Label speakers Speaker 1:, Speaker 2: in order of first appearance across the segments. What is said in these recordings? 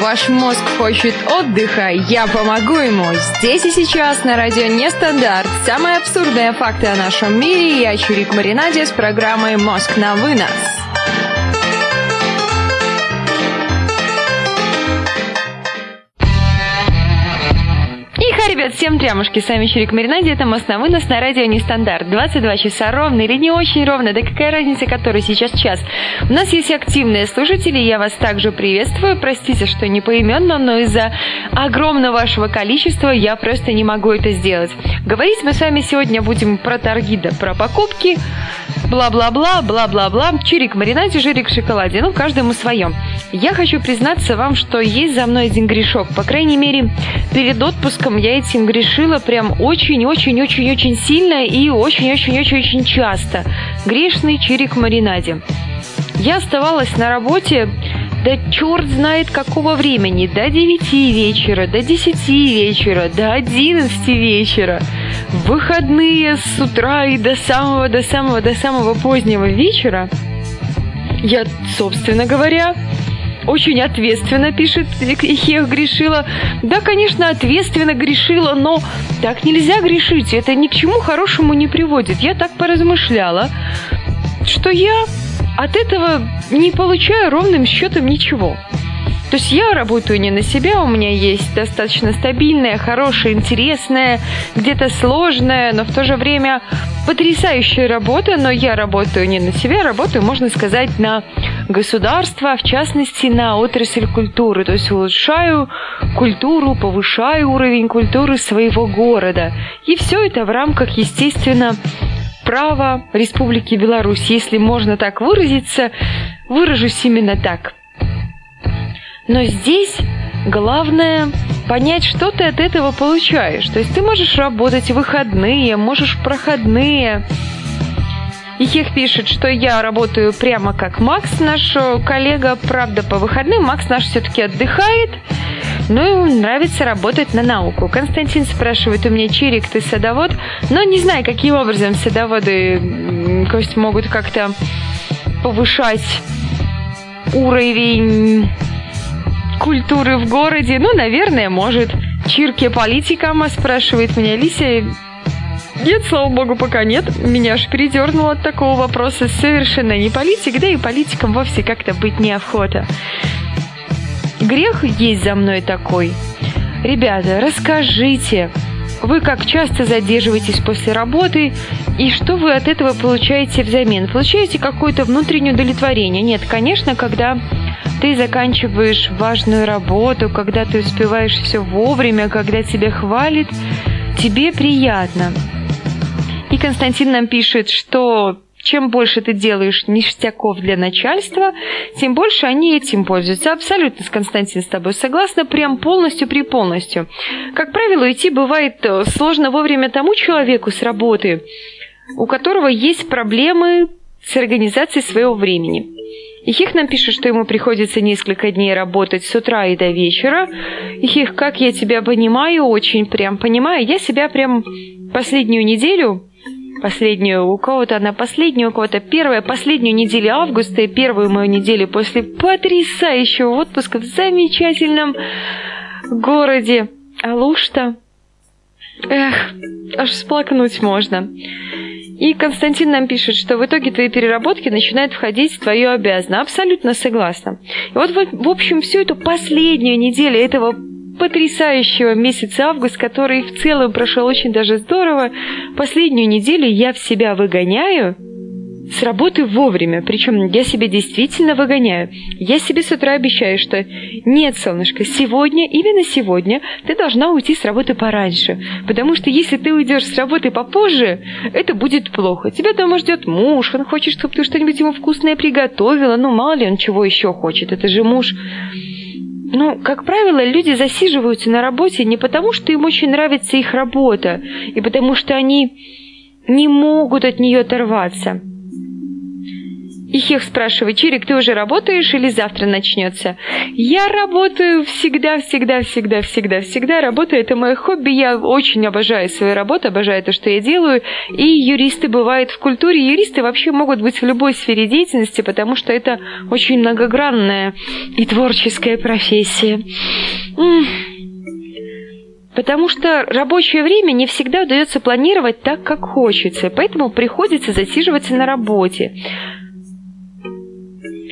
Speaker 1: Ваш мозг хочет отдыха, я помогу ему. Здесь и сейчас на радио Нестандарт. Самые абсурдные факты о нашем мире. Я Чурик Маринаде с программой «Мозг на вынос». Всем трямушки, с вами Чирик Маринаде, это «Мост на вынос» на радио Нестандарт. 22 часа ровно или не очень ровно, да какая разница, который сейчас час. У нас есть активные слушатели, я вас также приветствую, простите, что не поименно, но из-за огромного вашего количества я просто не могу это сделать. Говорить мы с вами сегодня будем про торги, да про покупки, бла-бла-бла, бла-бла-бла, чирик маринаде, жирик в шоколаде, ну, каждому свое. Я хочу признаться вам, что есть за мной один грешок. По крайней мере, перед отпуском я этим грешила прям очень-очень-очень-очень сильно и очень-очень-очень-очень часто. Грешный чирик маринаде. Я оставалась на работе да черт знает какого времени, до 9 вечера, до 10 вечера, до 11 вечера, выходные с утра и до самого, до самого, до самого позднего вечера, я, собственно говоря, очень ответственно, пишет Ихех грешила. Да, конечно, ответственно грешила, но так нельзя грешить. Это ни к чему хорошему не приводит. Я так поразмышляла, что я от этого не получаю ровным счетом ничего. То есть я работаю не на себя, у меня есть достаточно стабильная, хорошая, интересная, где-то сложная, но в то же время потрясающая работа, но я работаю не на себя, работаю, можно сказать, на государство, в частности, на отрасль культуры. То есть улучшаю культуру, повышаю уровень культуры своего города. И все это в рамках, естественно, права Республики Беларусь. Если можно так выразиться, выражусь именно так – но здесь главное понять, что ты от этого получаешь. То есть ты можешь работать выходные, можешь проходные. И Хех пишет, что я работаю прямо как Макс, наш коллега. Правда, по выходным Макс наш все-таки отдыхает. Ну, ему нравится работать на науку. Константин спрашивает у меня, Чирик, ты садовод? Но не знаю, каким образом садоводы Кость, могут как-то повышать уровень культуры в городе? Ну, наверное, может. Чирки политикам, спрашивает меня Лися. Нет, слава богу, пока нет. Меня аж передернуло от такого вопроса. Совершенно не политик, да и политикам вовсе как-то быть неохота. Грех есть за мной такой. Ребята, расскажите, вы как часто задерживаетесь после работы и что вы от этого получаете взамен? Получаете какое-то внутреннее удовлетворение? Нет, конечно, когда ты заканчиваешь важную работу, когда ты успеваешь все вовремя, когда тебя хвалит, тебе приятно. И Константин нам пишет, что чем больше ты делаешь ништяков для начальства, тем больше они этим пользуются. Абсолютно, Константин, с тобой согласна, прям полностью при полностью. Как правило, уйти бывает э, сложно вовремя тому человеку с работы, у которого есть проблемы с организацией своего времени. И Хих нам пишет, что ему приходится несколько дней работать с утра и до вечера. И Хих, как я тебя понимаю, очень прям понимаю, я себя прям последнюю неделю, последнюю, у кого-то она последнюю, у кого-то первая, последнюю неделю августа и первую мою неделю после потрясающего отпуска в замечательном городе Алушта. Эх, аж всплакнуть можно. И Константин нам пишет, что в итоге твои переработки начинают входить в твою обязанность. Абсолютно согласна. И вот, в общем, всю эту последнюю неделю этого потрясающего месяца август, который в целом прошел очень даже здорово, последнюю неделю я в себя выгоняю с работы вовремя. Причем я себя действительно выгоняю. Я себе с утра обещаю, что нет, солнышко, сегодня, именно сегодня, ты должна уйти с работы пораньше. Потому что если ты уйдешь с работы попозже, это будет плохо. Тебя дома ждет муж, он хочет, чтобы ты что-нибудь ему вкусное приготовила. Ну, мало ли он чего еще хочет, это же муж. Ну, как правило, люди засиживаются на работе не потому, что им очень нравится их работа, и потому что они не могут от нее оторваться. И Хех спрашивает, Чирик, ты уже работаешь или завтра начнется? Я работаю всегда, всегда, всегда, всегда, всегда. Работаю, это мое хобби. Я очень обожаю свою работу, обожаю то, что я делаю. И юристы бывают в культуре. Юристы вообще могут быть в любой сфере деятельности, потому что это очень многогранная и творческая профессия. Потому что рабочее время не всегда удается планировать так, как хочется, поэтому приходится засиживаться на работе.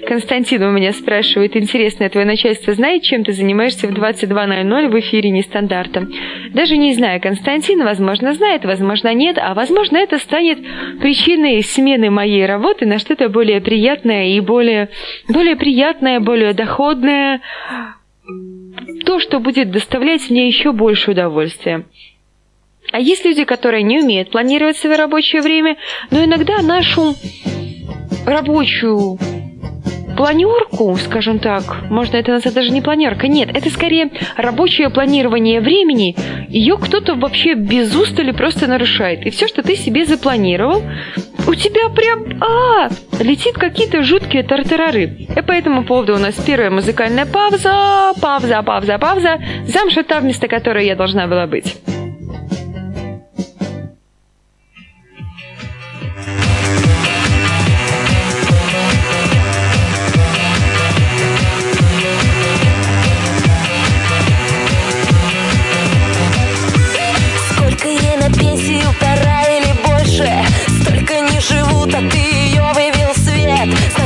Speaker 1: Константин у меня спрашивает, интересно, твое начальство знает, чем ты занимаешься в 22.00 в эфире нестандартом? Даже не знаю, Константин, возможно, знает, возможно, нет, а возможно, это станет причиной смены моей работы на что-то более приятное и более, более приятное, более доходное, то, что будет доставлять мне еще больше удовольствия. А есть люди, которые не умеют планировать свое рабочее время, но иногда нашу рабочую планерку, скажем так, можно это назвать даже не планерка, нет, это скорее рабочее планирование времени, ее кто-то вообще без устали просто нарушает. И все, что ты себе запланировал, у тебя прям, а, летит какие-то жуткие тартарары. И по этому поводу у нас первая музыкальная пауза, пауза, пауза, пауза, замша та, вместо которой я должна была быть.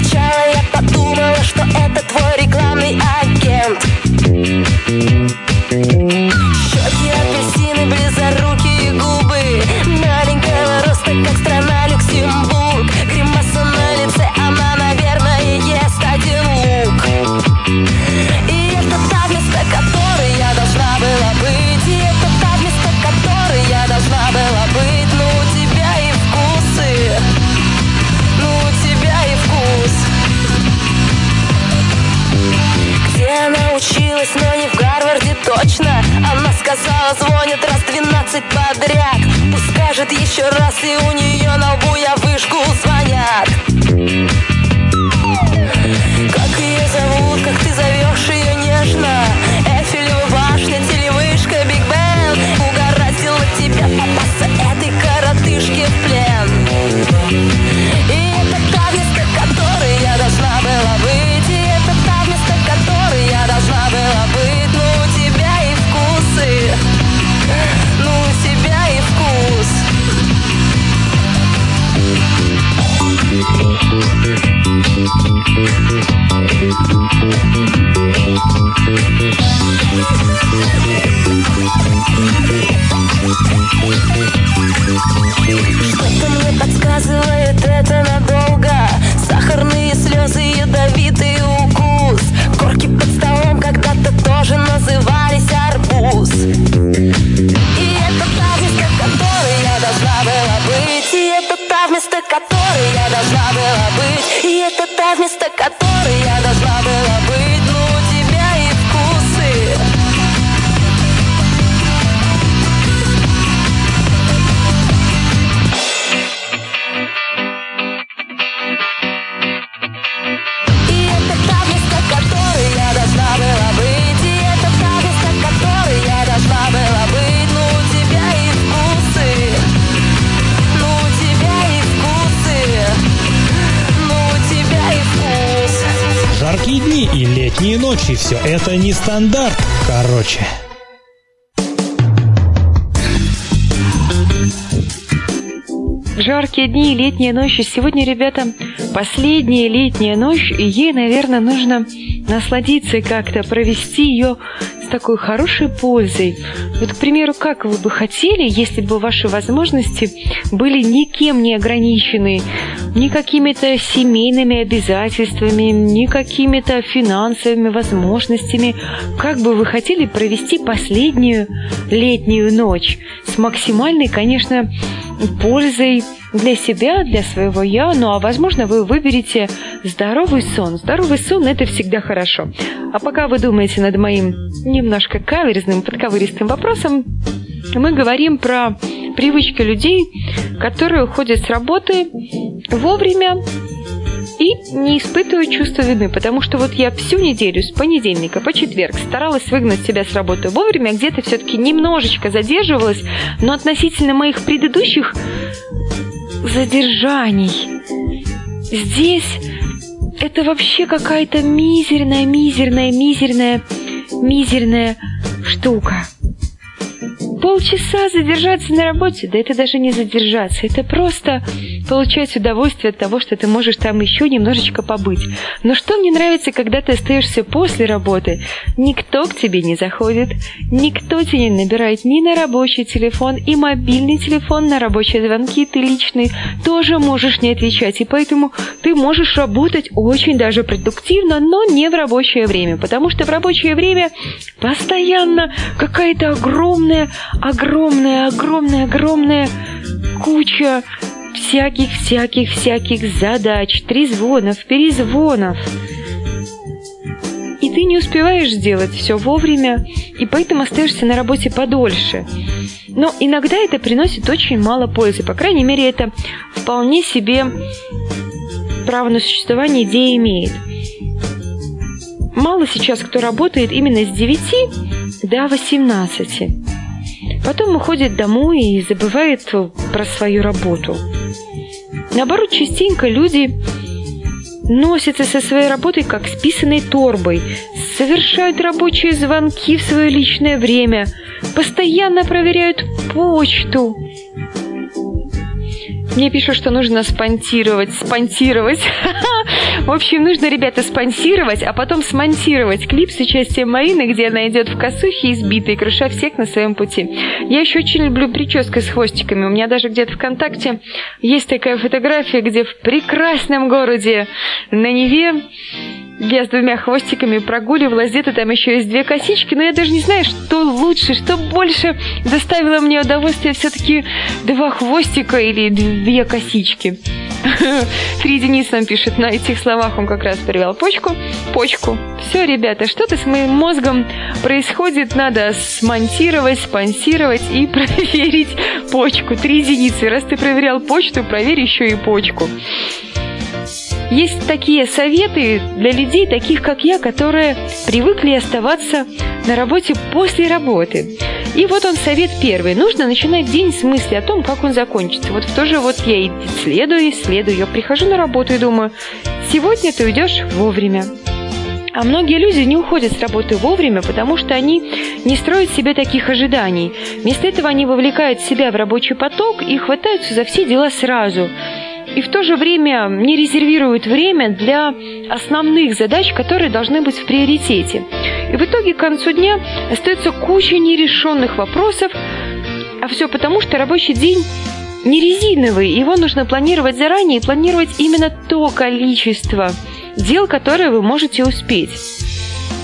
Speaker 2: Все это раз и у нее на лбу не стандарт, короче.
Speaker 1: Жаркие дни и летняя ночь. И сегодня, ребята, последняя летняя ночь, и ей, наверное, нужно насладиться как-то провести ее такой хорошей пользой. Вот, к примеру, как вы бы хотели, если бы ваши возможности были никем не ограничены, ни какими-то семейными обязательствами, ни какими-то финансовыми возможностями. Как бы вы хотели провести последнюю летнюю ночь с максимальной, конечно, пользой для себя, для своего я, ну а возможно вы выберете здоровый сон. Здоровый сон это всегда хорошо. А пока вы думаете над моим немножко каверзным, подковыристым вопросом, мы говорим про привычки людей, которые уходят с работы вовремя и не испытываю чувства вины, потому что вот я всю неделю с понедельника по четверг старалась выгнать себя с работы вовремя, где-то все-таки немножечко задерживалась, но относительно моих предыдущих задержаний. Здесь это вообще какая-то мизерная, мизерная, мизерная, мизерная штука полчаса задержаться на работе, да это даже не задержаться, это просто получать удовольствие от того, что ты можешь там еще немножечко побыть. Но что мне нравится, когда ты остаешься после работы? Никто к тебе не заходит, никто тебя не набирает ни на рабочий телефон, и мобильный телефон на рабочие звонки ты личный тоже можешь не отвечать, и поэтому ты можешь работать очень даже продуктивно, но не в рабочее время, потому что в рабочее время постоянно какая-то огромная огромная, огромная, огромная куча всяких, всяких, всяких задач, трезвонов, перезвонов. И ты не успеваешь сделать все вовремя, и поэтому остаешься на работе подольше. Но иногда это приносит очень мало пользы. По крайней мере, это вполне себе право на существование идея имеет. Мало сейчас кто работает именно с 9 до 18. Потом уходит домой и забывает про свою работу. Наоборот, частенько люди носятся со своей работой как с писаной торбой, совершают рабочие звонки в свое личное время, постоянно проверяют почту, мне пишут, что нужно спонтировать, спонтировать. В общем, нужно, ребята, спонсировать, а потом смонтировать клип с участием Марины, где она идет в косухе избитой, круша всех на своем пути. Я еще очень люблю прическу с хвостиками. У меня даже где-то ВКонтакте есть такая фотография, где в прекрасном городе на Неве я с двумя хвостиками прогуливалась, где-то там еще есть две косички, но я даже не знаю, что лучше, что больше доставило мне удовольствие все-таки два хвостика или две косички. Три Денис нам пишет, на этих словах он как раз привел почку. Почку. Все, ребята, что-то с моим мозгом происходит, надо смонтировать, спонсировать и проверить почку. Три единицы. Раз ты проверял почту, проверь еще и почку. Есть такие советы для людей, таких как я, которые привыкли оставаться на работе после работы. И вот он совет первый. Нужно начинать день с мысли о том, как он закончится. Вот в то же вот я и следую, следую. Я прихожу на работу и думаю, сегодня ты уйдешь вовремя. А многие люди не уходят с работы вовремя, потому что они не строят себе таких ожиданий. Вместо этого они вовлекают себя в рабочий поток и хватаются за все дела сразу и в то же время не резервируют время для основных задач, которые должны быть в приоритете. И в итоге к концу дня остается куча нерешенных вопросов, а все потому, что рабочий день не резиновый, его нужно планировать заранее и планировать именно то количество дел, которые вы можете успеть.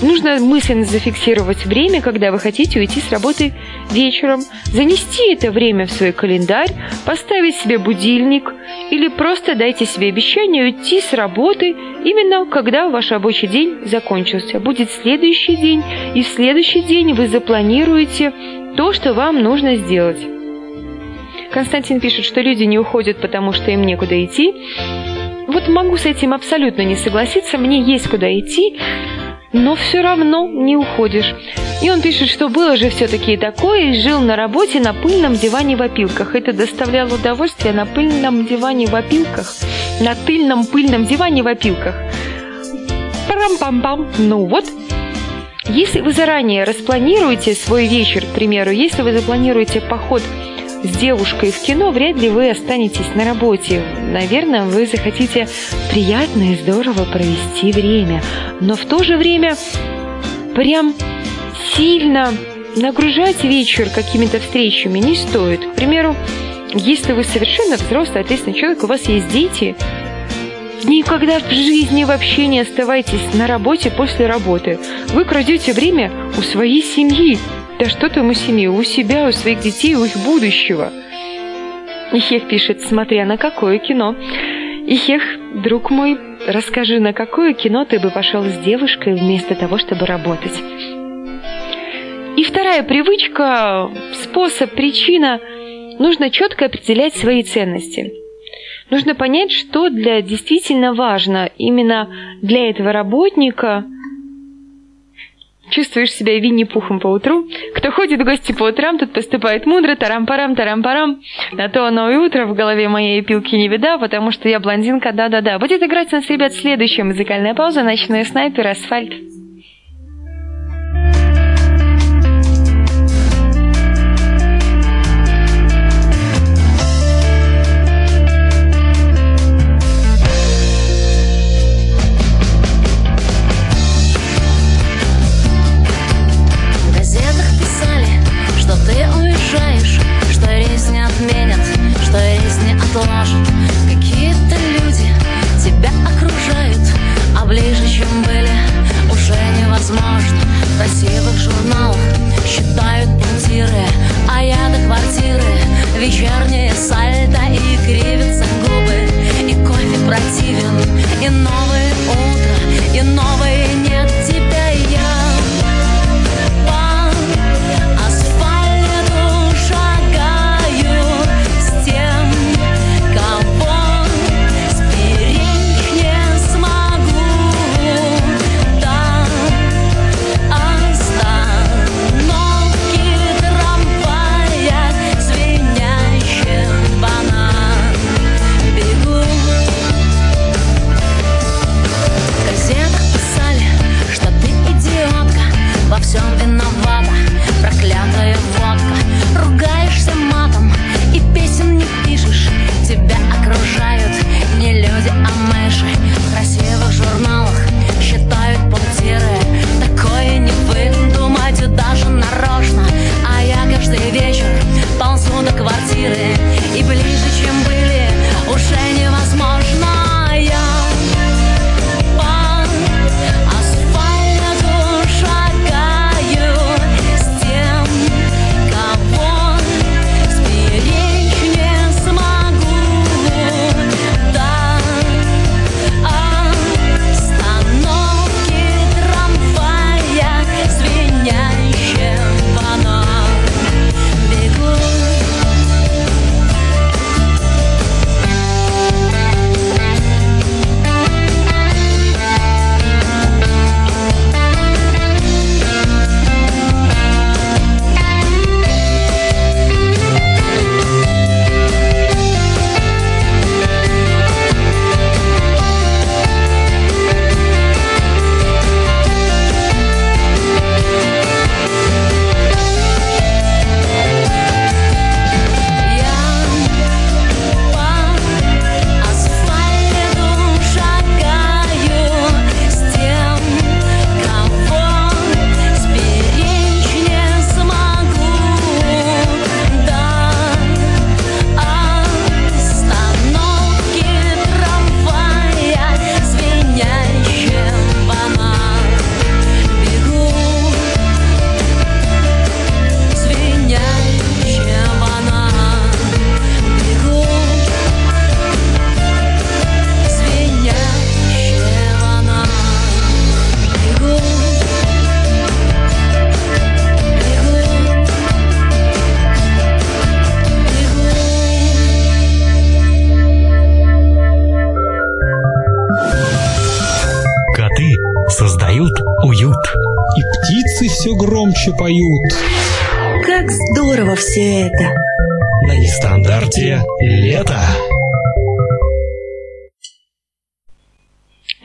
Speaker 1: Нужно мысленно зафиксировать время, когда вы хотите уйти с работы вечером, занести это время в свой календарь, поставить себе будильник или просто дайте себе обещание уйти с работы именно когда ваш рабочий день закончился. Будет следующий день, и в следующий день вы запланируете то, что вам нужно сделать. Константин пишет, что люди не уходят, потому что им некуда идти. Вот могу с этим абсолютно не согласиться, мне есть куда идти, но все равно не уходишь. И он пишет, что было же все-таки такое, и жил на работе на пыльном диване в опилках. Это доставляло удовольствие на пыльном диване в опилках. На тыльном пыльном диване в опилках. Парам-пам-пам. Ну вот, если вы заранее распланируете свой вечер, к примеру, если вы запланируете поход с девушкой в кино, вряд ли вы останетесь на работе. Наверное, вы захотите приятно и здорово провести время. Но в то же время прям сильно нагружать вечер какими-то встречами не стоит. К примеру, если вы совершенно взрослый, ответственный человек, у вас есть дети, никогда в жизни вообще не оставайтесь на работе после работы. Вы крадете время у своей семьи. Да что там у семьи, у себя, у своих детей, у их будущего. Ихех пишет, смотря на какое кино. Ихех, друг мой, расскажи, на какое кино ты бы пошел с девушкой вместо того, чтобы работать? И вторая привычка, способ, причина – нужно четко определять свои ценности.
Speaker 3: нужно понять, что для действительно важно именно для этого работника – Чувствуешь себя Винни-Пухом по утру? Кто ходит в гости по утрам, тот поступает мудро, тарам-парам, тарам-парам. На то оно и утро в голове моей пилки не вида, потому что я блондинка, да-да-да. Будет играть нас, ребят, следующая музыкальная пауза «Ночной снайпер. Асфальт».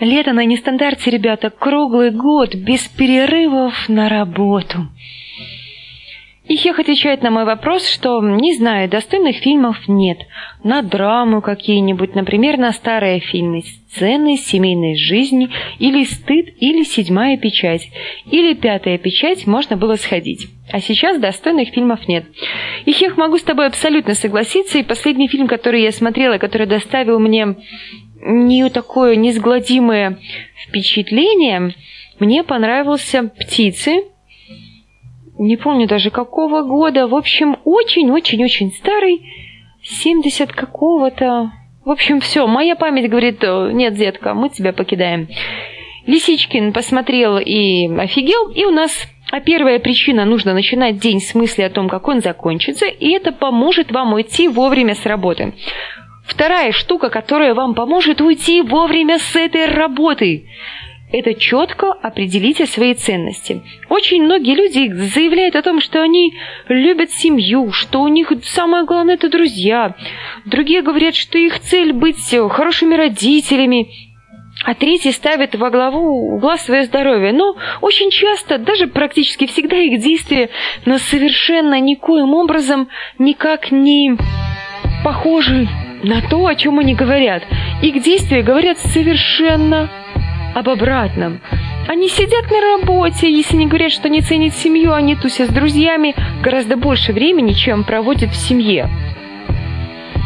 Speaker 1: Лето
Speaker 3: на нестандарте, ребята, круглый год, без перерывов на работу. И Хех отвечает на мой вопрос, что, не знаю, достойных фильмов нет. На драму какие-нибудь, например, на старые фильмы, сцены семейной жизни, или стыд, или седьмая печать, или пятая печать можно было сходить. А сейчас достойных фильмов нет. И Хех, могу с тобой абсолютно согласиться, и последний фильм, который я смотрела, который доставил мне не такое несгладимое впечатление, мне понравился «Птицы», не помню даже какого года, в общем, очень-очень-очень старый, 70 какого-то. В общем, все, моя память говорит, нет, детка, мы тебя покидаем. Лисичкин посмотрел и офигел, и у нас а первая причина – нужно начинать день с мысли о том, как он закончится, и это поможет вам уйти вовремя с работы.
Speaker 1: Вторая штука, которая вам поможет уйти вовремя с этой работы – это четко определите свои ценности. Очень многие люди заявляют о том, что они любят семью, что у них самое главное это друзья. Другие говорят, что их цель быть хорошими родителями, а третьи ставят во главу угла свое здоровье. Но очень часто, даже практически всегда их действия, но совершенно никоим образом никак не похожи на то, о чем они говорят. Их действия говорят совершенно об обратном. Они сидят на работе, если не говорят, что не ценят семью, они тусят с друзьями гораздо больше времени, чем проводят в семье.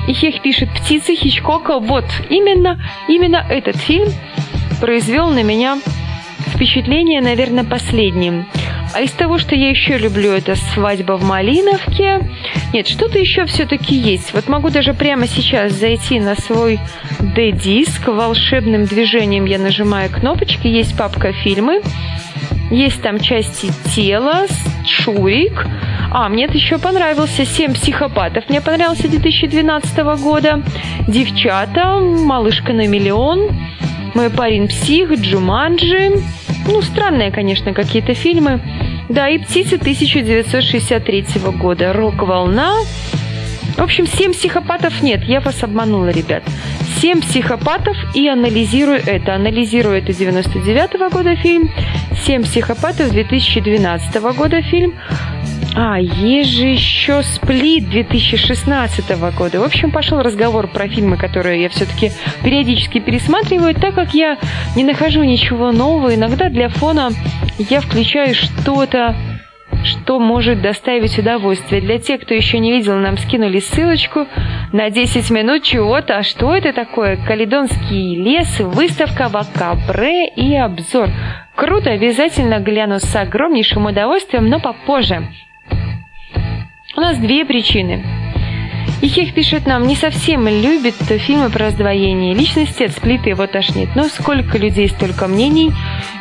Speaker 1: И Хех пишет «Птицы Хичкока». Вот, именно, именно этот фильм произвел на меня впечатление, наверное, последним. А из того, что я еще люблю, это «Свадьба в Малиновке». Нет, что-то еще все-таки есть. Вот могу даже прямо сейчас зайти на свой D-диск. Волшебным движением я нажимаю кнопочки. Есть папка «Фильмы». Есть там части тела, Шурик. А, мне это еще понравился «Семь психопатов». Мне понравился 2012 года. «Девчата», «Малышка на миллион», «Мой парень псих», «Джуманджи». Ну, странные, конечно, какие-то фильмы. Да, и «Птицы» 1963 года. «Рок-волна». В общем, «Семь психопатов» нет, я вас обманула, ребят. «Семь психопатов» и анализирую это. Анализирую это 99 -го года фильм. «Семь психопатов» 2012 года фильм. А, есть же еще «Сплит» 2016 года. В общем, пошел разговор про фильмы, которые я все-таки периодически пересматриваю, так как я не нахожу ничего нового. Иногда для фона я включаю что-то, что может доставить удовольствие. Для тех, кто еще не видел, нам скинули ссылочку на 10 минут чего-то. А что это такое? Каледонский лес, выставка Вакабре и обзор. Круто, обязательно гляну с огромнейшим удовольствием, но попозже. У нас две причины. Ихех пишет нам, не совсем любит фильмы про раздвоение личности, от его тошнит. Но сколько людей, столько мнений.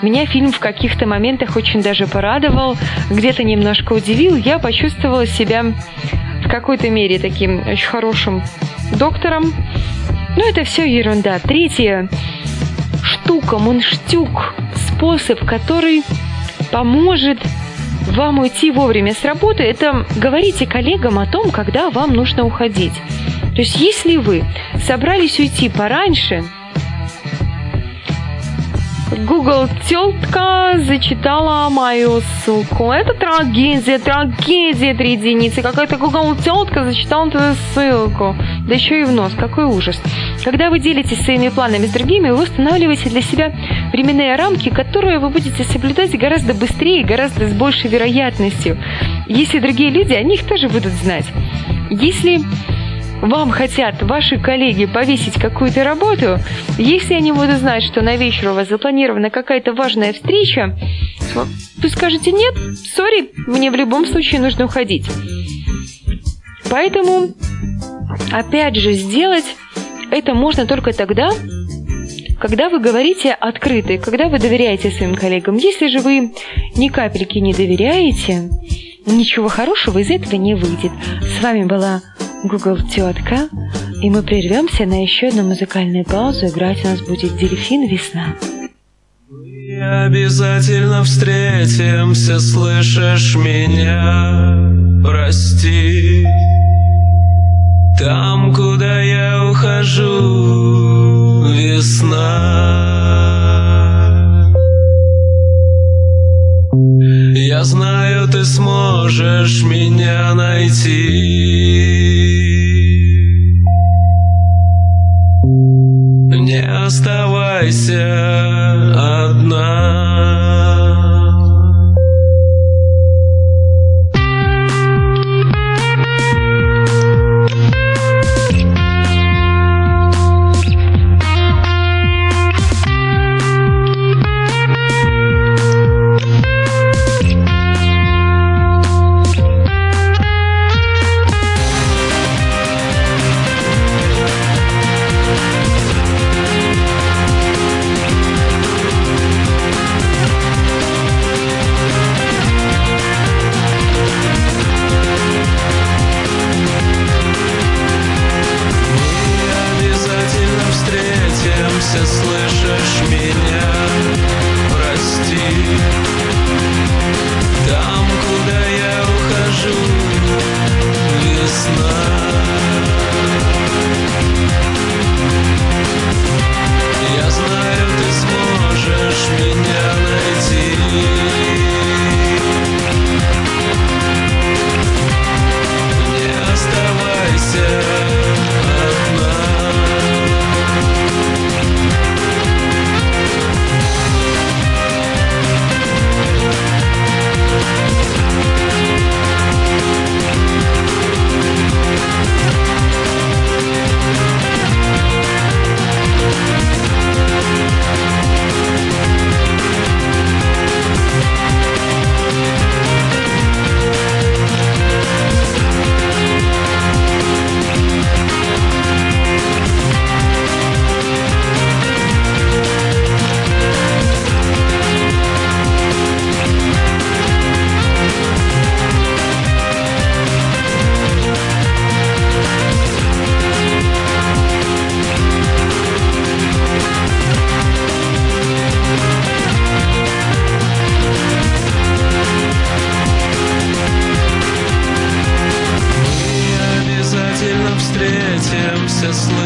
Speaker 1: Меня фильм в каких-то моментах очень даже порадовал, где-то немножко удивил. Я почувствовала себя в какой-то мере таким очень хорошим доктором. Но это все ерунда. Третья штука, мунштюк, способ, который поможет вам уйти вовремя с работы, это говорите коллегам о том, когда вам нужно уходить. То есть если вы собрались уйти пораньше, Google тетка зачитала мою ссылку. Это трагедия, трагедия, три единицы. Какая-то Google тетка зачитала твою ссылку. Да еще и в нос. Какой ужас. Когда вы делитесь своими планами с другими, вы устанавливаете для себя временные рамки, которые вы будете соблюдать гораздо быстрее, гораздо с большей вероятностью. Если другие люди, они их тоже будут знать. Если вам хотят ваши коллеги повесить какую-то работу, если они будут знать, что на вечер у вас запланирована какая-то важная встреча, вы скажете нет, сори, мне в любом случае нужно уходить. Поэтому, опять же, сделать это можно только тогда, когда вы говорите открыто, когда вы доверяете своим коллегам. Если же вы ни капельки не доверяете, ничего хорошего из этого не выйдет. С вами была Google Тетка, и мы прервемся на еще одну музыкальную паузу. Играть у нас будет Дельфин Весна.
Speaker 4: Мы обязательно встретимся, слышишь меня? Прости. Там, куда я ухожу, весна. Я знаю, ты сможешь меня найти. Не оставайся одна.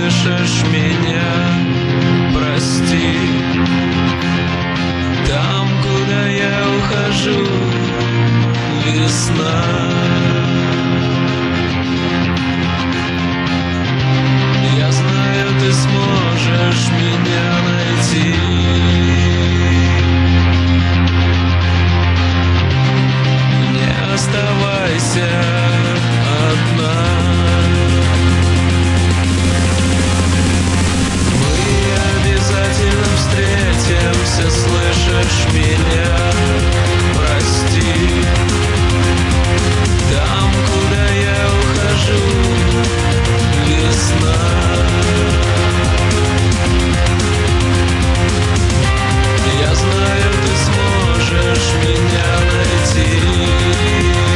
Speaker 4: слышишь меня, прости. Там, куда я ухожу, весна. Я знаю, ты сможешь меня найти. Не оставайся одна. Встретимся, слышишь меня? Прости. Там, куда я ухожу, весна. Я знаю, ты сможешь меня найти.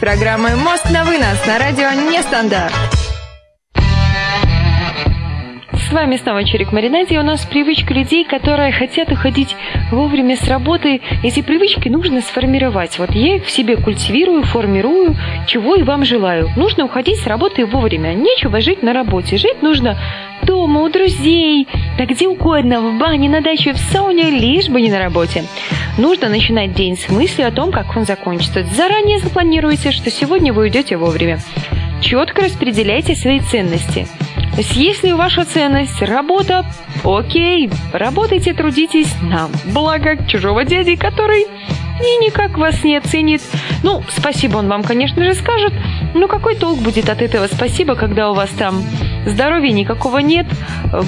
Speaker 1: Программой «Мост на вынос» на радио «Нестандарт». С вами снова Чирик Маринаде, и у нас привычка людей, которые хотят уходить вовремя с работы. Эти привычки нужно сформировать. Вот я их в себе культивирую, формирую, чего и вам желаю. Нужно уходить с работы вовремя. Нечего жить на работе. Жить нужно дома, у друзей, да где угодно, в бане, на даче, в сауне, лишь бы не на работе. Нужно начинать день с мыслью о том, как он закончится. Заранее запланируйте, что сегодня вы уйдете вовремя. Четко распределяйте свои ценности. То есть, если ваша ценность – работа, окей, работайте, трудитесь на благо чужого дяди, который и никак вас не оценит. Ну, спасибо он вам, конечно же, скажет, но какой толк будет от этого спасибо, когда у вас там здоровья никакого нет,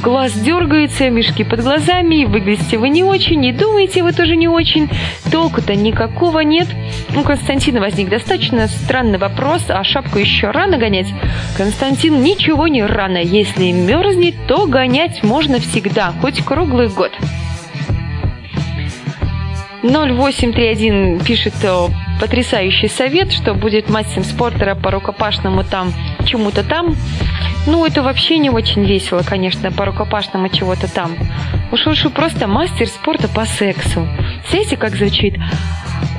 Speaker 1: глаз дергается, мешки под глазами, выглядите вы не очень, и думаете вы тоже не очень, толку-то никакого нет. У Константина возник достаточно странный вопрос, а шапку еще рано гонять? Константин, ничего не рано, если мерзнет, то гонять можно всегда, хоть круглый год. 0831 пишет э, потрясающий совет, что будет мастером спорта по рукопашному там, чему-то там. Ну, это вообще не очень весело, конечно, по рукопашному чего-то там. Уж лучше просто мастер спорта по сексу. Знаете, как звучит?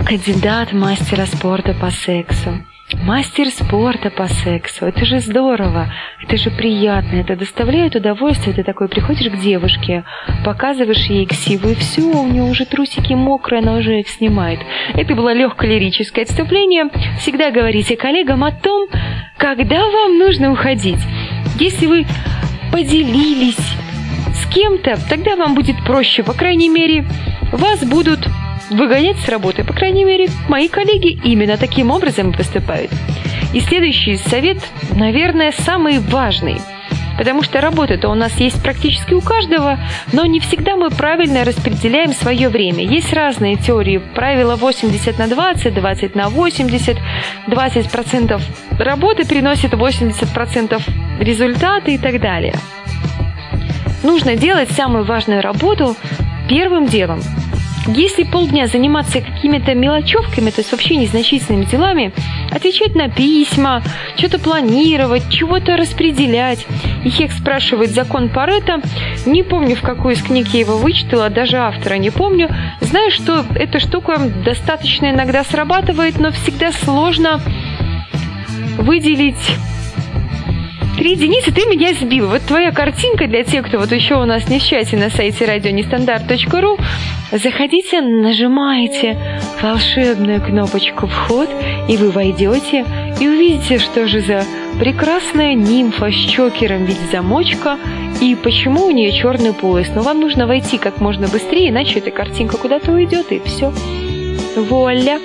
Speaker 1: Кандидат мастера спорта по сексу. Мастер спорта по сексу. Это же здорово. Это же приятно. Это доставляет удовольствие. Ты такой приходишь к девушке, показываешь ей ксиву, и все, у нее уже трусики мокрые, она уже их снимает. Это было легкое лирическое отступление. Всегда говорите коллегам о том, когда вам нужно уходить. Если вы поделились с кем-то, тогда вам будет проще. По крайней мере, вас будут выгонять с работы. По крайней мере, мои коллеги именно таким образом поступают. И следующий совет, наверное, самый важный. Потому что работа-то у нас есть практически у каждого, но не всегда мы правильно распределяем свое время. Есть разные теории. Правило 80 на 20, 20 на 80, 20% работы приносит 80% результата и так далее. Нужно делать самую важную работу первым делом. Если полдня заниматься какими-то мелочевками, то есть вообще незначительными делами, отвечать на письма, что-то планировать, чего-то распределять. И Хек спрашивает закон Паретта. Не помню, в какую из книг я его вычитала, даже автора не помню. Знаю, что эта штука достаточно иногда срабатывает, но всегда сложно выделить Три единицы, ты меня сбил. Вот твоя картинка для тех, кто вот еще у нас не в чате на сайте радионестандарт.ру. Заходите, нажимаете волшебную кнопочку «Вход», и вы войдете и увидите, что же за прекрасная нимфа с чокером в виде замочка и почему у нее черный пояс. Но вам нужно войти как можно быстрее, иначе эта картинка куда-то уйдет и все. Вуаля!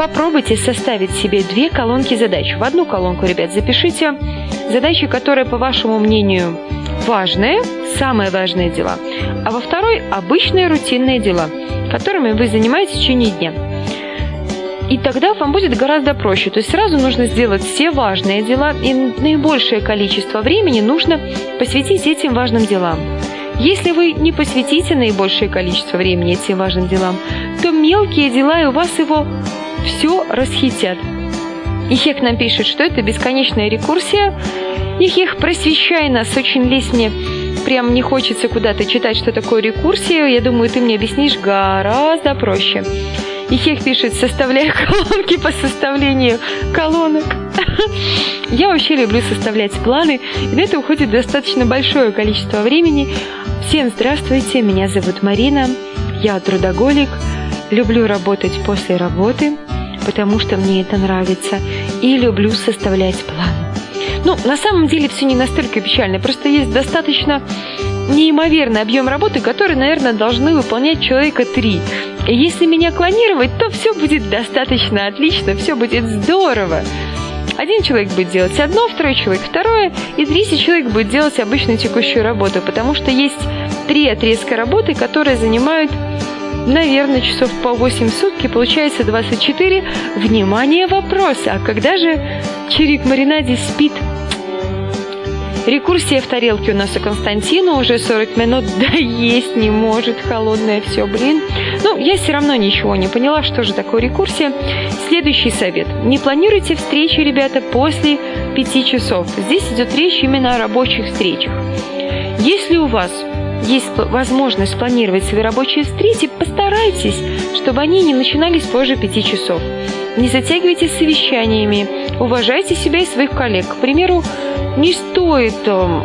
Speaker 1: Попробуйте составить себе две колонки задач. В одну колонку, ребят, запишите задачи, которые, по вашему мнению, важные, самые важные дела, а во второй – обычные рутинные дела, которыми вы занимаетесь в течение дня. И тогда вам будет гораздо проще. То есть сразу нужно сделать все важные дела, и наибольшее количество времени нужно посвятить этим важным делам. Если вы не посвятите наибольшее количество времени этим важным делам, то мелкие дела и у вас его все расхитят. Ихек нам пишет, что это бесконечная рекурсия. Ихех, просвещай нас, очень лезь мне прям не хочется куда-то читать, что такое рекурсия. Я думаю, ты мне объяснишь гораздо проще. Ихех пишет, составляя колонки по составлению колонок. Я вообще люблю составлять планы, и на это уходит достаточно большое количество времени. Всем здравствуйте, меня зовут Марина, я трудоголик, люблю работать после работы, потому что мне это нравится, и люблю составлять планы. Ну, на самом деле все не настолько печально, просто есть достаточно неимоверный объем работы, который, наверное, должны выполнять человека три. И если меня клонировать, то все будет достаточно отлично, все будет здорово. Один человек будет делать одно, второй человек второе, и третий человек будет делать обычную текущую работу, потому что есть три отрезка работы, которые занимают, наверное, часов по 8 в сутки, получается 24. Внимание, вопрос, а когда же Чирик Маринади спит? Рекурсия в тарелке у нас у Константина уже 40 минут, да есть не может, холодное все, блин. Ну, я все равно ничего не поняла, что же такое рекурсия. Следующий совет. Не планируйте встречи, ребята, после 5 часов. Здесь идет речь именно о рабочих встречах. Если у вас есть возможность планировать свои рабочие встречи, постарайтесь, чтобы они не начинались позже 5 часов. Не затягивайте совещаниями, уважайте себя и своих коллег. К примеру, не стоит э,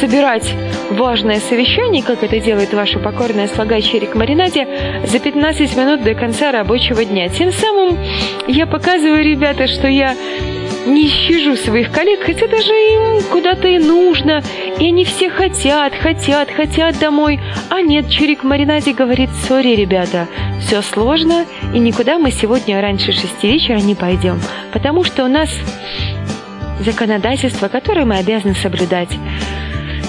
Speaker 1: собирать важное совещание, как это делает ваша покорная слуга Черик Маринаде, за 15 минут до конца рабочего дня. Тем самым я показываю, ребята, что я не щажу своих коллег, хотя даже им куда-то и нужно, и они все хотят, хотят, хотят домой. А нет, Чирик Маринаде говорит, сори, ребята, все сложно, и никуда мы сегодня раньше шести вечера не пойдем, потому что у нас законодательство, которое мы обязаны соблюдать.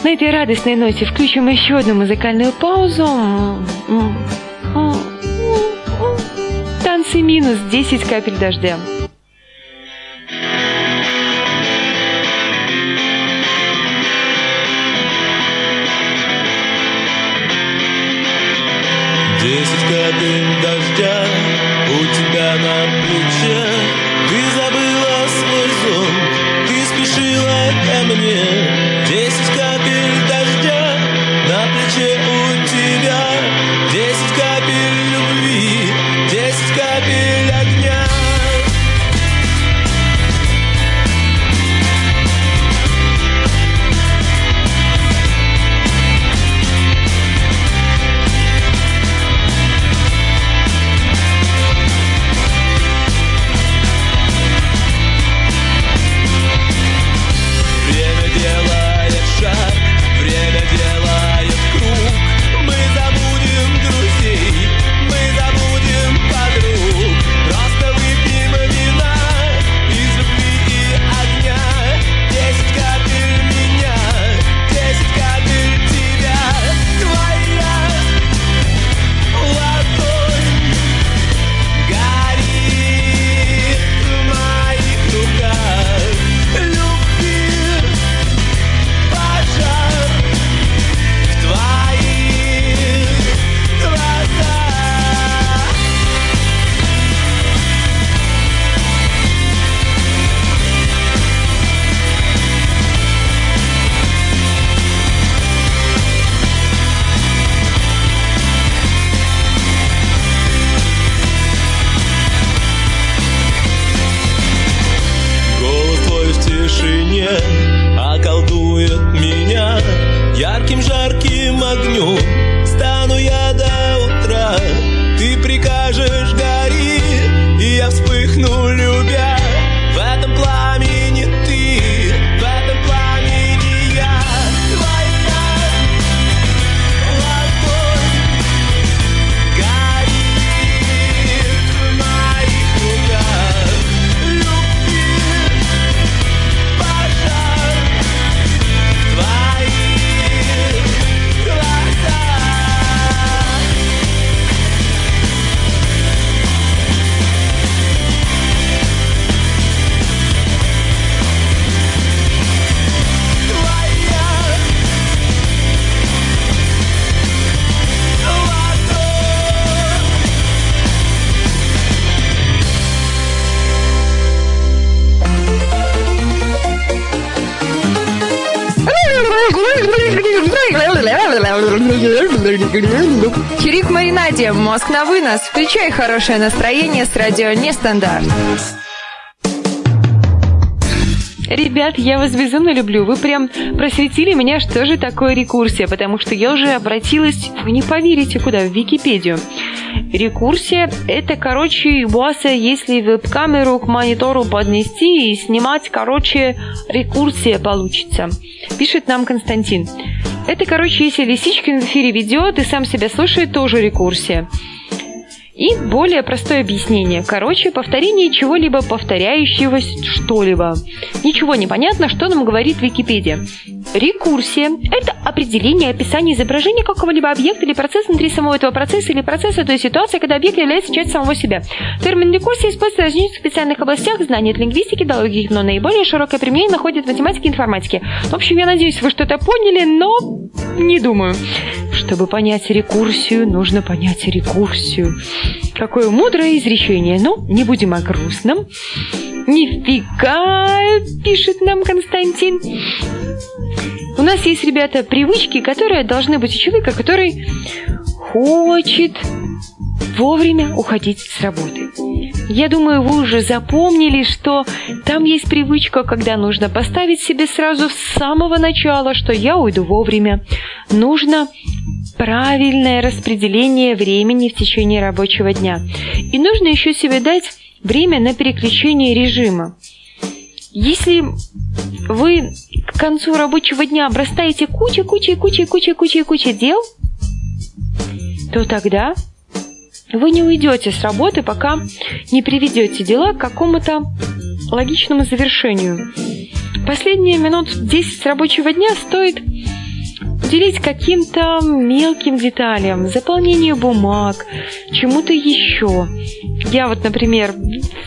Speaker 1: На этой радостной ноте включим еще одну музыкальную паузу. Танцы минус 10 капель дождя.
Speaker 4: Капель дождя у тебя на плече. Ты забыла свой сон, ты спешила ко мне. Десять капель дождя на плече
Speaker 1: Включай хорошее настроение с радио Нестандарт. Ребят, я вас безумно люблю. Вы прям просветили меня, что же такое рекурсия, потому что я уже обратилась, вы не поверите, куда, в Википедию. Рекурсия – это, короче, Буаса, если веб-камеру к монитору поднести и снимать, короче, рекурсия получится. Пишет нам Константин. Это, короче, если Лисичкин в эфире ведет и сам себя слушает, тоже рекурсия. И более простое объяснение. Короче, повторение чего-либо повторяющего что-либо. Ничего не понятно, что нам говорит Википедия. Рекурсия – это определение, описание изображения какого-либо объекта или процесса внутри самого этого процесса или процесса, то есть ситуация, когда объект является частью самого себя. Термин рекурсия используется в различных специальных областях знания от лингвистики до логики, но наиболее широкое применение находит в математике и информатике. В общем, я надеюсь, вы что-то поняли, но не думаю. Чтобы понять рекурсию, нужно понять рекурсию. Какое мудрое изречение. Ну, не будем о грустном. Нифига, пишет нам Константин. У нас есть, ребята, привычки, которые должны быть у человека, который хочет вовремя уходить с работы. Я думаю, вы уже запомнили, что там есть привычка, когда нужно поставить себе сразу с самого начала, что я уйду вовремя. Нужно правильное распределение времени в течение рабочего дня. И нужно еще себе дать время на переключение режима. Если вы к концу рабочего дня обрастаете кучей, кучей, кучей, кучей, кучей, кучей дел, то тогда вы не уйдете с работы, пока не приведете дела к какому-то логичному завершению. Последние минут 10 рабочего дня стоит уделить каким-то мелким деталям, заполнению бумаг, чему-то еще. Я вот, например,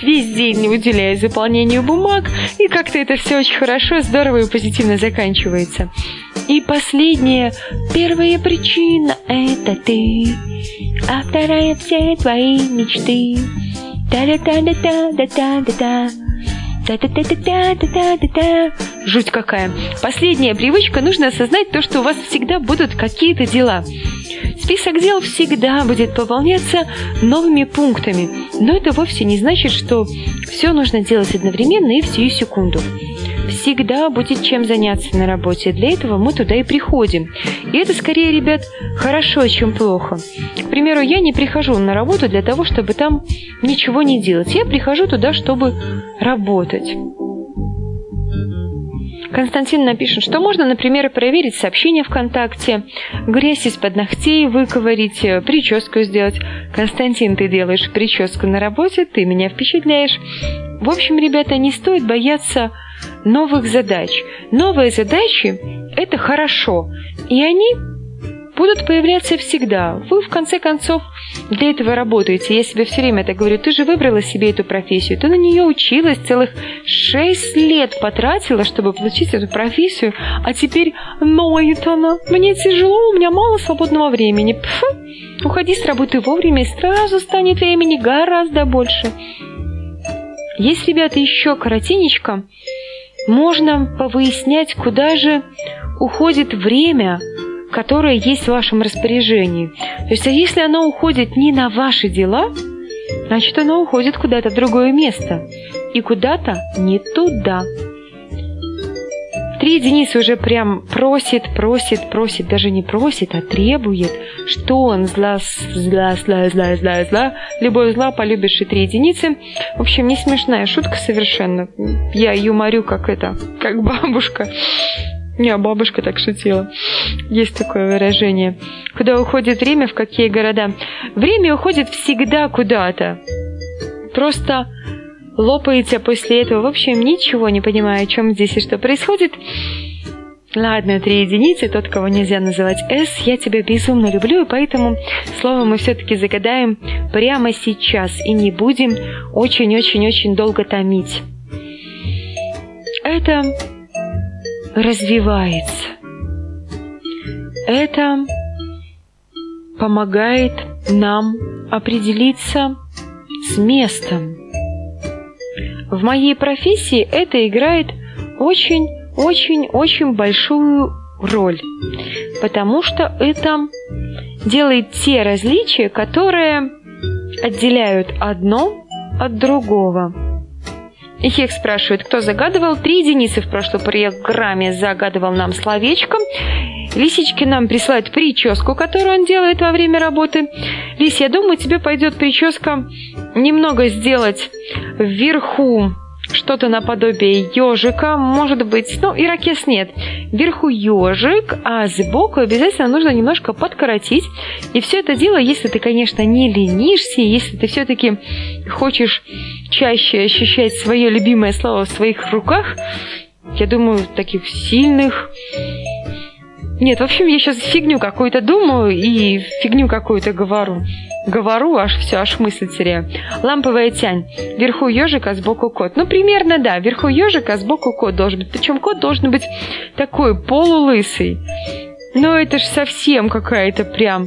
Speaker 1: весь день не уделяю заполнению бумаг, и как-то это все очень хорошо, здорово и позитивно заканчивается. И последняя, первая причина – это ты, а вторая – все твои мечты. Да-да-да-да-да-да-да-да. Та-та-та-та-та-та-та-та. Жуть какая. Последняя привычка. Нужно осознать то, что у вас всегда будут какие-то дела. Список дел всегда будет пополняться новыми пунктами. Но это вовсе не значит, что все нужно делать одновременно и в сию секунду всегда будет чем заняться на работе. Для этого мы туда и приходим. И это скорее, ребят, хорошо, чем плохо. К примеру, я не прихожу на работу для того, чтобы там ничего не делать. Я прихожу туда, чтобы работать. Константин напишет, что можно, например, проверить сообщение ВКонтакте, грязь из-под ногтей выковырить, прическу сделать. Константин, ты делаешь прическу на работе, ты меня впечатляешь. В общем, ребята, не стоит бояться новых задач. Новые задачи – это хорошо, и они будут появляться всегда. Вы, в конце концов, для этого работаете. Я себе все время так говорю, ты же выбрала себе эту профессию, ты на нее училась целых шесть лет потратила, чтобы получить эту профессию, а теперь ноет она. Мне тяжело, у меня мало свободного времени. Пф, уходи с работы вовремя, и сразу станет времени гораздо больше. Есть, ребята, еще коротенечко можно повыяснять, куда же уходит время, которое есть в вашем распоряжении. То есть, а если оно уходит не на ваши дела, значит, оно уходит куда-то в другое место. И куда-то не туда. Три единицы уже прям просит, просит, просит, даже не просит, а требует, что он зла, зла, зла, зла, зла, зла, любой зла полюбишь и три единицы. В общем, не смешная шутка совершенно. Я юморю, как это, как бабушка. Не, бабушка так шутила. Есть такое выражение. Куда уходит время, в какие города? Время уходит всегда куда-то. Просто лопаете после этого. В общем, ничего не понимаю, о чем здесь и что происходит. Ладно, три единицы, тот, кого нельзя называть S, я тебя безумно люблю, и поэтому слово мы все-таки загадаем прямо сейчас и не будем очень-очень-очень долго томить. Это развивается. Это помогает нам определиться с местом, в моей профессии это играет очень-очень-очень большую роль, потому что это делает те различия, которые отделяют одно от другого. Ихек спрашивает, кто загадывал? Три единицы в прошлой программе загадывал нам словечком. Лисички нам присылают прическу, которую он делает во время работы. Лис, я думаю, тебе пойдет прическа немного сделать вверху что-то наподобие ежика, может быть, ну, ирокез нет. Вверху ежик, а сбоку обязательно нужно немножко подкоротить. И все это дело, если ты, конечно, не ленишься, если ты все-таки хочешь чаще ощущать свое любимое слово в своих руках, я думаю, таких сильных, нет, в общем, я сейчас фигню какую-то думаю и фигню какую-то говорю. Говорю, аж все, аж мысль теряю. Ламповая тянь. Вверху ежика, сбоку кот. Ну, примерно, да. Вверху ежика, сбоку кот должен быть. Причем кот должен быть такой полулысый. Но это ж совсем какая-то прям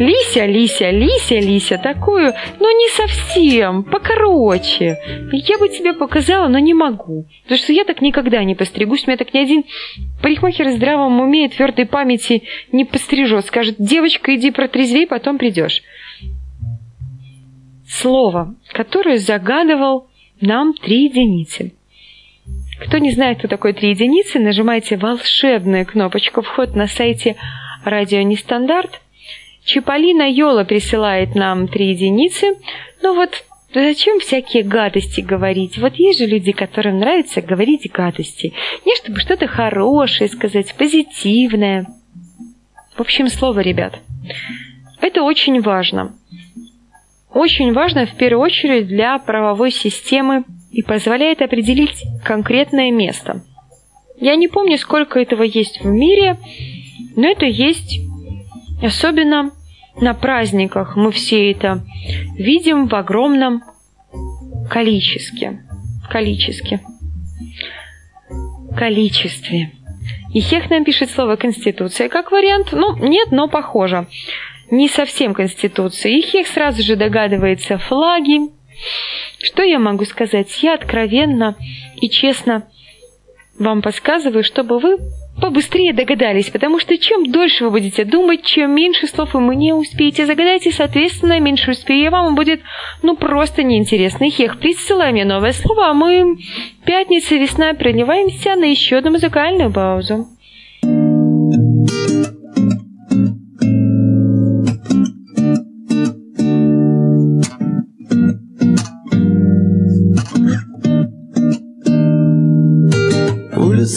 Speaker 1: Лися, Лися, Лися, Лися, такую, но не совсем, покороче. Я бы тебе показала, но не могу. Потому что я так никогда не постригусь. Меня так ни один парикмахер в здравом уме и твердой памяти не пострижет. Скажет, девочка, иди протрезвей, потом придешь. Слово, которое загадывал нам три единицы. Кто не знает, кто такой три единицы, нажимайте волшебную кнопочку «Вход» на сайте «Радио Нестандарт», Чиполлино Йола присылает нам три единицы. Ну вот Зачем всякие гадости говорить? Вот есть же люди, которым нравится говорить гадости. Не чтобы что-то хорошее сказать, позитивное. В общем, слово, ребят. Это очень важно. Очень важно в первую очередь для правовой системы и позволяет определить конкретное место. Я не помню, сколько этого есть в мире, но это есть особенно на праздниках мы все это видим в огромном количестве. Количестве. Количестве. И Хех нам пишет слово «конституция» как вариант. Ну, нет, но похоже. Не совсем конституция. И Хех сразу же догадывается флаги. Что я могу сказать? Я откровенно и честно вам подсказываю, чтобы вы побыстрее догадались, потому что чем дольше вы будете думать, чем меньше слов вы не успеете загадать, и, соответственно, меньше успея вам будет, ну, просто неинтересно. Хех, присылай мне новое слово, а мы пятница, весна проливаемся на еще одну музыкальную паузу.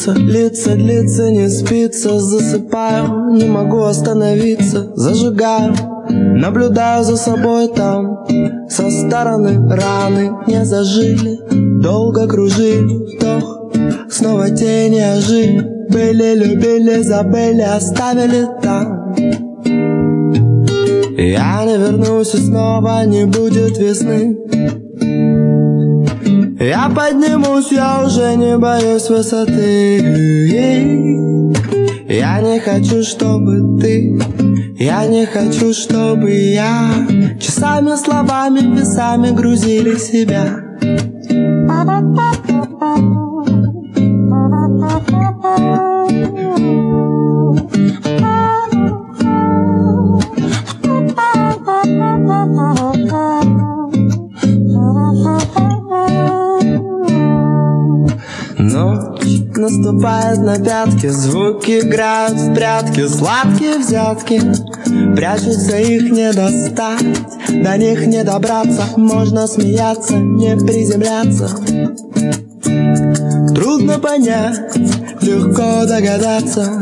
Speaker 5: Улица, лица, длится, не спится. Засыпаю, не могу остановиться. Зажигаю, наблюдаю за собой там. Со стороны раны не зажили. Долго кружили, вдох Снова тени ожили. Были, любили, забыли, оставили там. Я не вернусь и снова не будет весны я поднимусь, я уже не боюсь высоты. Я не хочу, чтобы ты Я не хочу, чтобы я Часами, словами, весами грузили себя наступает на пятки. Звуки играют в прятки Сладкие взятки. Прячутся, их не достать До них не добраться. Можно смеяться, не приземляться. Трудно понять, легко догадаться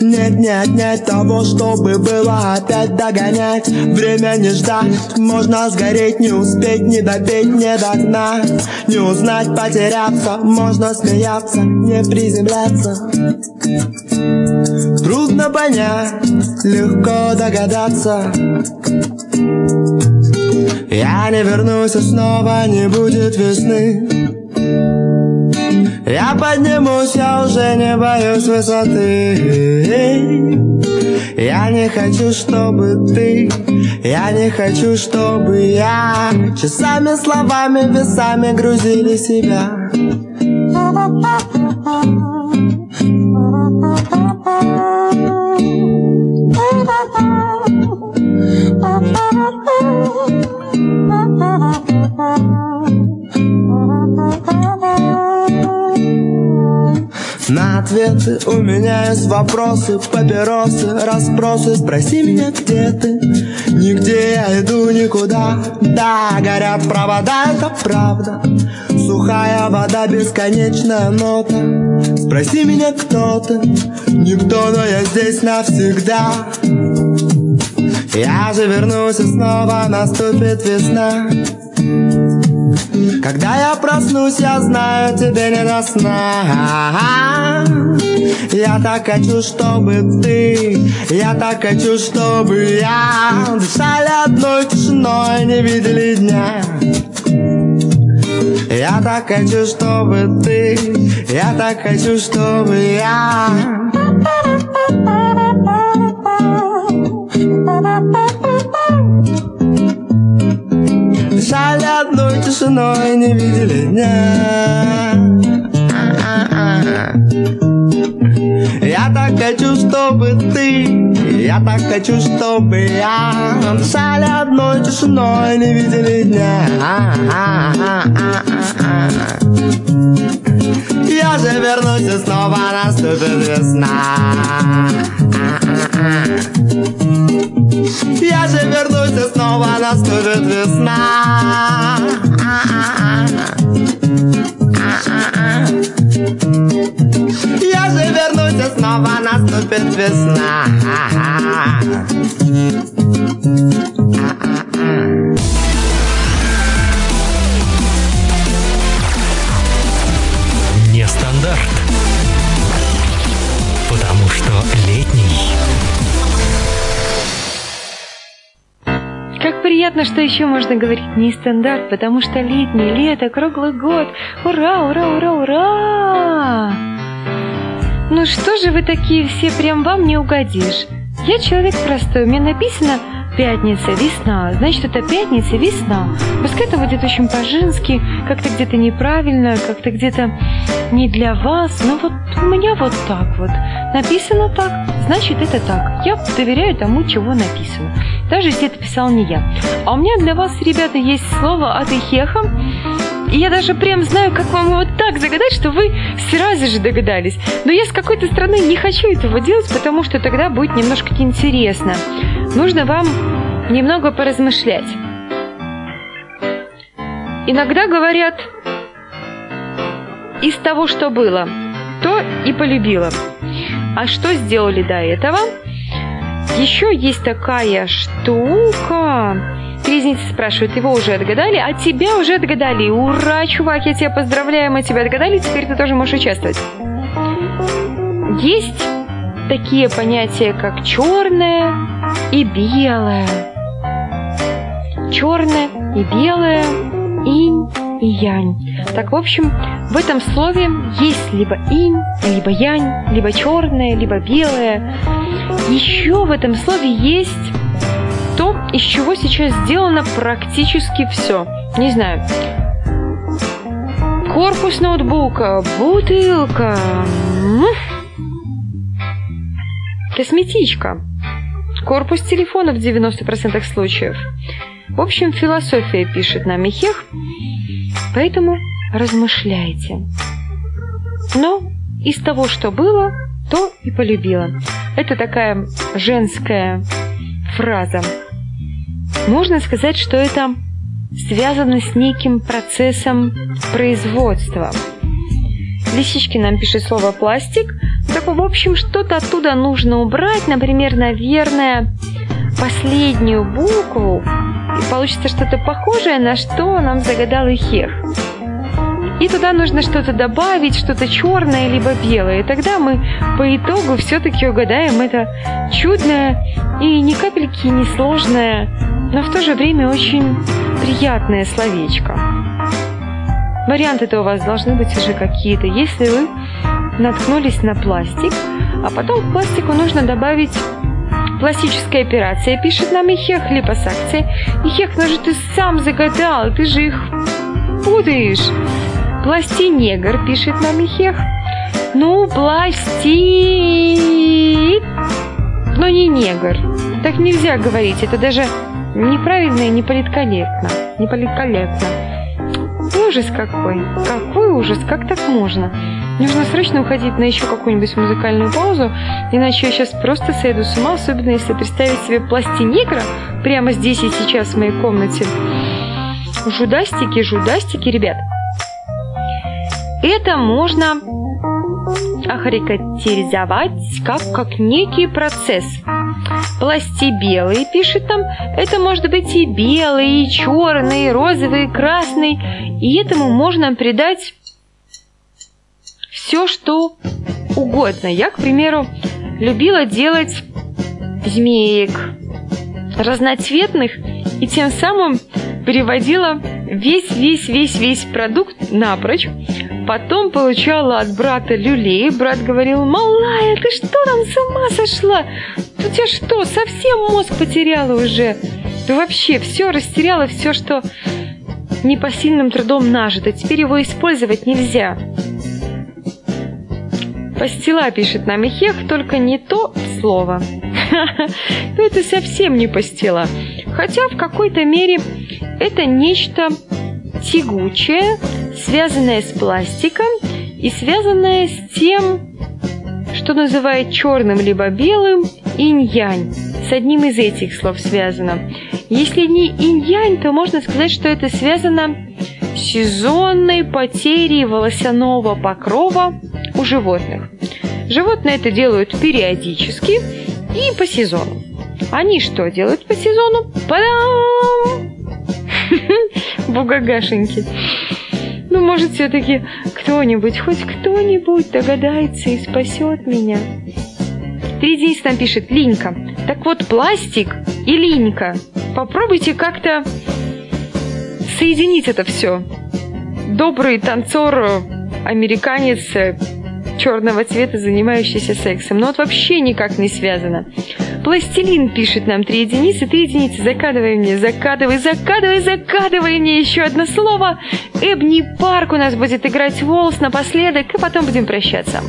Speaker 5: нет, не отнять того, чтобы было опять догонять. Время не ждать, можно сгореть, не успеть, не допеть, не догнать. Не узнать, потеряться, можно смеяться, не приземляться. Трудно понять, легко догадаться. Я не вернусь, снова не будет весны я поднимусь, я уже не боюсь высоты Я не хочу, чтобы ты Я не хочу, чтобы я Часами, словами, весами грузили себя Thank you. На ответы у меня есть вопросы, папиросы, расспросы. Спроси меня, где ты? Нигде я иду никуда. Да, горят провода, это правда. Сухая вода, бесконечная нота. Спроси меня, кто ты? Никто, но я здесь навсегда. Я же вернусь и снова наступит весна когда я проснусь, я знаю, тебе не до сна. Я так хочу, чтобы ты Я так хочу, чтобы я Дышали одной тишиной, не видели дня. Я так хочу, чтобы ты Я так хочу, чтобы я Дышали одной тишиной, не видели дня. Я так хочу, чтобы ты Я так хочу, чтобы я Дышали одной тишиной, не видели дня. Я же вернусь и снова наступит весна я же вернусь и снова наступит весна Я же вернусь и снова наступит весна
Speaker 2: Нестандарт. Потому что летний.
Speaker 1: Как приятно, что еще можно говорить не стандарт, потому что летнее лето, круглый год. Ура, ура, ура, ура! Ну что же вы такие все, прям вам не угодишь. Я человек простой, меня написано пятница, весна. Значит, это пятница, весна. Пускай это будет очень по-женски, как-то где-то неправильно, как-то где-то не для вас. Но вот у меня вот так вот. Написано так, значит, это так. Я доверяю тому, чего написано. Даже если это писал не я. А у меня для вас, ребята, есть слово от Ихеха. И я даже прям знаю, как вам его так загадать, что вы сразу же догадались. Но я с какой-то стороны не хочу этого делать, потому что тогда будет немножко неинтересно. Нужно вам немного поразмышлять. Иногда говорят, из того, что было, то и полюбила. А что сделали до этого? Еще есть такая штука. Резница спрашивает, его уже отгадали, а тебя уже отгадали. Ура, чувак, я тебя поздравляю, мы тебя отгадали, теперь ты тоже можешь участвовать. Есть такие понятия, как черное и белое. Черное и белое, инь и янь. Так, в общем, в этом слове есть либо инь, либо янь, либо черное, либо белое. Еще в этом слове есть из чего сейчас сделано практически все. Не знаю. Корпус ноутбука, бутылка, косметичка, корпус телефона в 90% случаев. В общем, философия пишет нам Михех, поэтому размышляйте. Но из того, что было, то и полюбила. Это такая женская фраза. Можно сказать, что это связано с неким процессом производства. Лисички нам пишет слово «пластик». Так, в общем, что-то оттуда нужно убрать. Например, наверное, последнюю букву. И получится что-то похожее, на что нам загадал Ихех. И туда нужно что-то добавить, что-то черное либо белое. И тогда мы по итогу все-таки угадаем это чудное и ни капельки не сложное, но в то же время очень приятное словечко. Варианты-то у вас должны быть уже какие-то. Если вы наткнулись на пластик, а потом к пластику нужно добавить пластическая операция, пишет нам Ихех, липосакция. Ихех, ну же ты сам загадал, ты же их путаешь. Пластинегр, пишет нам Ихех. Ну, пласти... Но не негр. Так нельзя говорить, это даже неправильно и неполиткорректно. Неполиткорректно. Ужас какой. Какой ужас, как так можно? Нужно срочно уходить на еще какую-нибудь музыкальную паузу, иначе я сейчас просто сойду с ума, особенно если представить себе пластинегра прямо здесь и сейчас в моей комнате. Жудастики, жудастики, ребят. Это можно охарактеризовать как, как некий процесс. Пласти белые, пишет там, это может быть и белый, и черный, и розовый, и красный. И этому можно придать все, что угодно. Я, к примеру, любила делать змеек разноцветных и тем самым переводила весь-весь-весь-весь продукт напрочь. Потом получала от брата люлей. Брат говорил, малая, ты что там с ума сошла? Ты тебя что, совсем мозг потеряла уже? Ты вообще все растеряла, все, что непосильным трудом нажито. Теперь его использовать нельзя. Пастила пишет нам Ихех, только не то слово. Ну это совсем не пастила. Хотя в какой-то мере это нечто тягучее, связанное с пластиком и связанное с тем, что называют черным либо белым инь-янь. С одним из этих слов связано. Если не инь-янь, то можно сказать, что это связано с сезонной потерей волосяного покрова у животных. Животные это делают периодически и по сезону. Они что делают по сезону? Па-дам! Бугагашеньки. Ну, может, все-таки кто-нибудь, хоть кто-нибудь догадается и спасет меня. Три здесь там пишет Линька. Так вот, пластик и линька. Попробуйте как-то соединить это все. Добрый танцор, американец, черного цвета, занимающийся сексом. Но вот вообще никак не связано. Пластилин пишет нам три единицы, три единицы. Закадывай мне, закадывай, закадывай, закадывай мне еще одно слово. Эбни Парк у нас будет играть Волс напоследок, и потом будем прощаться.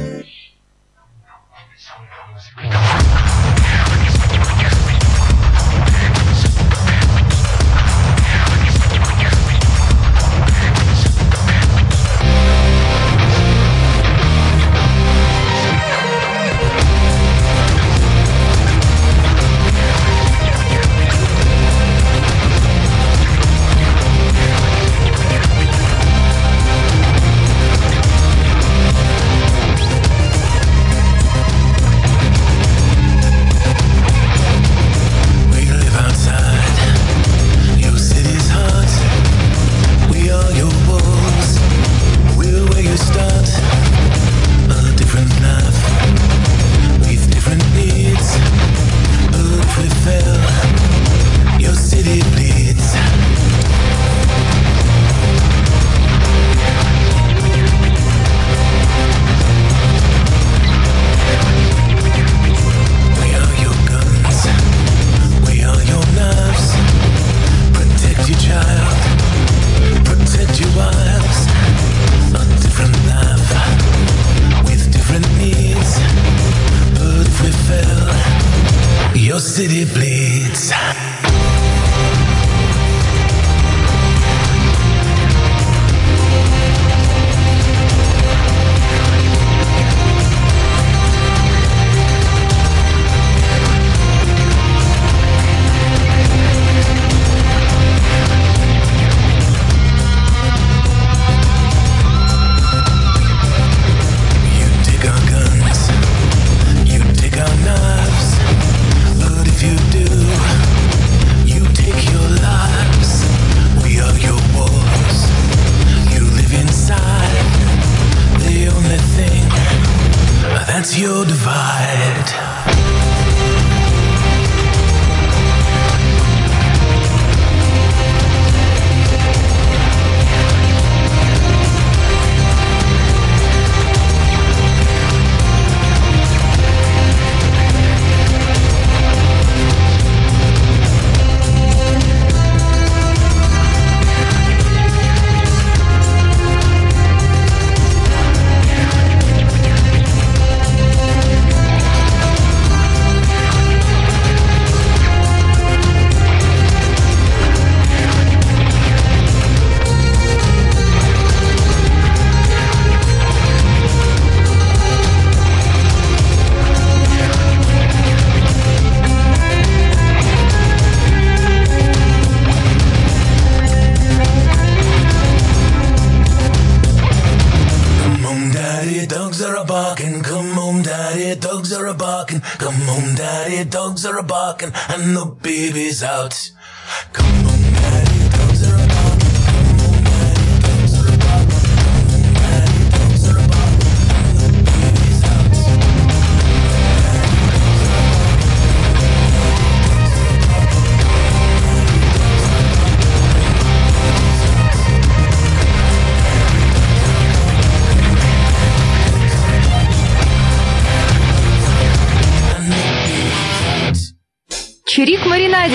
Speaker 1: Чирик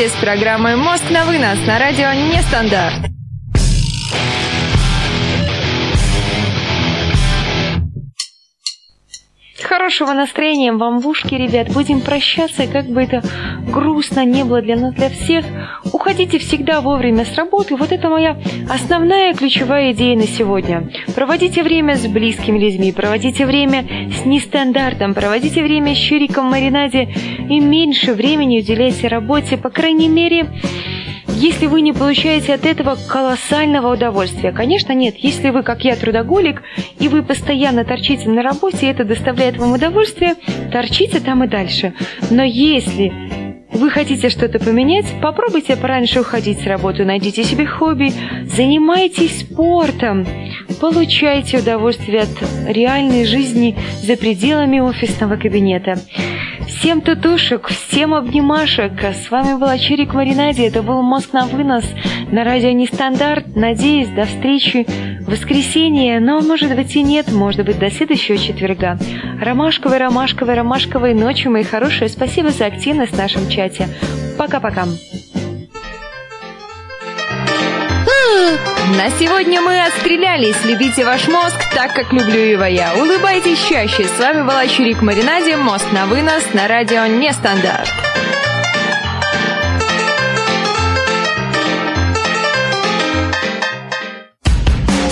Speaker 1: с программой «Мозг на вынос» на радио «Нестандарт». Хорошего настроения вам в ушки, ребят. Будем прощаться, как бы это грустно не было для нас, для всех. Уходите всегда вовремя с работы. Вот это моя основная ключевая идея на сегодня. Проводите время с близкими людьми, проводите время с нестандартом, проводите время с Чириком Маринаде и меньше времени уделяйте работе, по крайней мере, если вы не получаете от этого колоссального удовольствия. Конечно, нет. Если вы, как я, трудоголик, и вы постоянно торчите на работе, и это доставляет вам удовольствие, торчите там и дальше. Но если вы хотите что-то поменять, попробуйте пораньше уходить с работы, найдите себе хобби, занимайтесь спортом, получайте удовольствие от реальной жизни за пределами офисного кабинета. Всем тутушек, всем обнимашек. С вами была Чирик Маринаде. Это был «Мозг на вынос» на радио Нестандарт. Надеюсь, до встречи в воскресенье, но может быть и нет, может быть до следующего четверга. Ромашковой, ромашковой, ромашковой ночи, мои хорошие. Спасибо за активность в нашем чате. Пока-пока. На сегодня мы отстрелялись. Любите ваш мозг так, как люблю его я. Улыбайтесь чаще. С вами была Чурик Маринаде. Мост на вынос на радио Нестандарт.